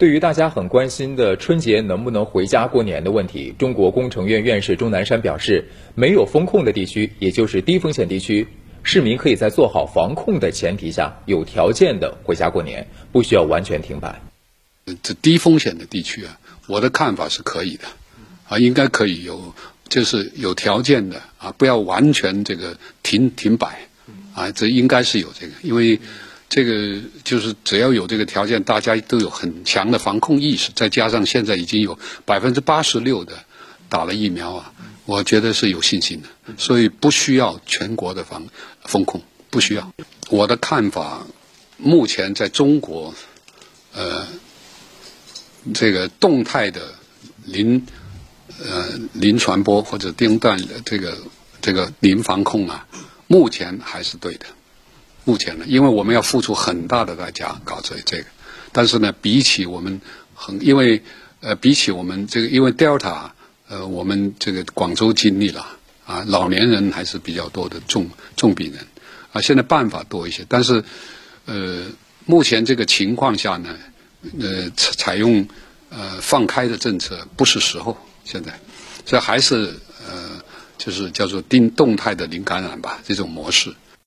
对于大家很关心的春节能不能回家过年的问题，中国工程院院士钟南山表示，没有风控的地区，也就是低风险地区，市民可以在做好防控的前提下，有条件的回家过年，不需要完全停摆。这低风险的地区啊，我的看法是可以的，啊，应该可以有，就是有条件的啊，不要完全这个停停摆，啊，这应该是有这个，因为。这个就是只要有这个条件，大家都有很强的防控意识，再加上现在已经有百分之八十六的打了疫苗啊，我觉得是有信心的，所以不需要全国的防风控，不需要。我的看法，目前在中国，呃，这个动态的零呃零传播或者定段的这个这个零防控啊，目前还是对的。目前呢，因为我们要付出很大的代价搞这这个，但是呢，比起我们很，因为呃，比起我们这个，因为 Delta，呃，我们这个广州经历了啊，老年人还是比较多的重重病人。啊，现在办法多一些，但是呃，目前这个情况下呢，呃，采采用呃放开的政策不是时候，现在，所以还是呃，就是叫做定动态的零感染吧，这种模式。